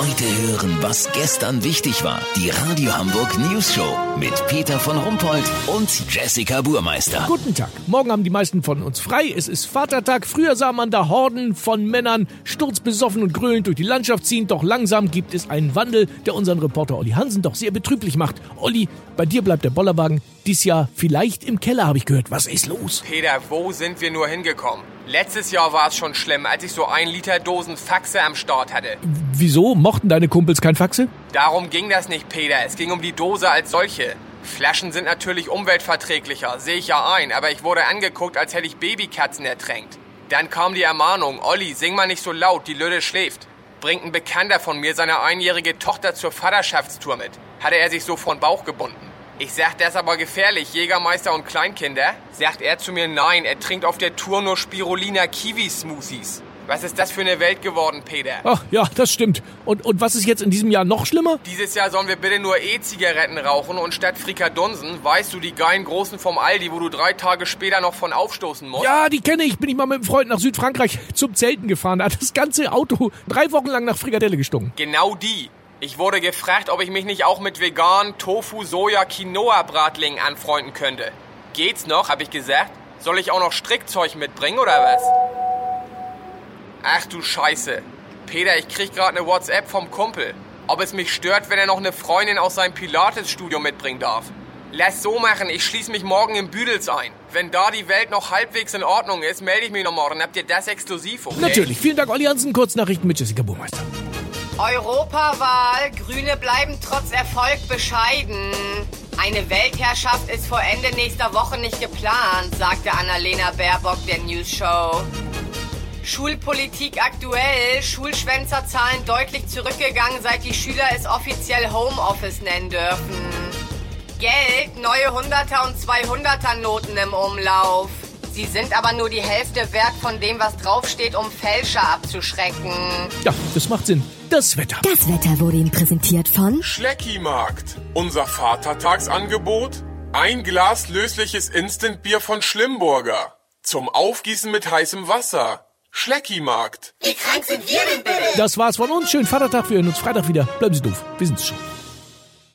Heute hören, was gestern wichtig war. Die Radio Hamburg News Show mit Peter von Rumpold und Jessica Burmeister. Guten Tag. Morgen haben die meisten von uns frei. Es ist Vatertag. Früher sah man da Horden von Männern sturzbesoffen und grölend durch die Landschaft ziehen. Doch langsam gibt es einen Wandel, der unseren Reporter Olli Hansen doch sehr betrüblich macht. Olli, bei dir bleibt der Bollerwagen dies Jahr vielleicht im Keller, habe ich gehört. Was ist los? Peter, wo sind wir nur hingekommen? Letztes Jahr war es schon schlimm, als ich so ein Liter Dosen Faxe am Start hatte. Wieso? Mochten deine Kumpels kein Faxe? Darum ging das nicht, Peter. Es ging um die Dose als solche. Flaschen sind natürlich umweltverträglicher, sehe ich ja ein, aber ich wurde angeguckt, als hätte ich Babykatzen ertränkt. Dann kam die Ermahnung, Olli, sing mal nicht so laut, die Lüde schläft. Bringt ein Bekannter von mir seine einjährige Tochter zur Vaterschaftstour mit. Hatte er sich so von Bauch gebunden. Ich sag, das ist aber gefährlich, Jägermeister und Kleinkinder. Sagt er zu mir, nein, er trinkt auf der Tour nur Spirulina Kiwi-Smoothies. Was ist das für eine Welt geworden, Peter? Ach ja, das stimmt. Und, und was ist jetzt in diesem Jahr noch schlimmer? Dieses Jahr sollen wir bitte nur E-Zigaretten rauchen und statt Frikadunsen, weißt du, die geilen Großen vom Aldi, wo du drei Tage später noch von aufstoßen musst? Ja, die kenne ich. Bin ich mal mit einem Freund nach Südfrankreich zum Zelten gefahren. Da hat das ganze Auto drei Wochen lang nach Frikadelle gestunken. Genau die. Ich wurde gefragt, ob ich mich nicht auch mit vegan Tofu, Soja, Quinoa Bratlingen anfreunden könnte. Geht's noch, hab ich gesagt. Soll ich auch noch Strickzeug mitbringen oder was? Ach du Scheiße. Peter, ich krieg gerade eine WhatsApp vom Kumpel. Ob es mich stört, wenn er noch eine Freundin aus seinem Pilates-Studio mitbringen darf. Lass so machen, ich schließe mich morgen im Büdels ein. Wenn da die Welt noch halbwegs in Ordnung ist, melde ich mich noch morgen. Habt ihr das exklusiv, okay? Natürlich. Vielen Dank, Olli Hansen. Kurznachrichten mit Jessica Burmeister. Europawahl. Grüne bleiben trotz Erfolg bescheiden. Eine Weltherrschaft ist vor Ende nächster Woche nicht geplant, sagte Annalena Baerbock der News Show. Schulpolitik aktuell. Schulschwänzerzahlen deutlich zurückgegangen, seit die Schüler es offiziell Homeoffice nennen dürfen. Geld, neue 100er und 200er Noten im Umlauf. Sie sind aber nur die Hälfte wert von dem, was draufsteht, um Fälscher abzuschrecken. Ja, das macht Sinn. Das Wetter. Das Wetter wurde Ihnen präsentiert von Schleckimarkt. Unser Vatertagsangebot? Ein Glas lösliches Instantbier von Schlimburger. Zum Aufgießen mit heißem Wasser. Schleckimarkt. Wie krank sind wir denn bitte? Das war's von uns. Schönen Vatertag. Wir hören uns Freitag wieder. Bleiben Sie doof. Wir sind's schon.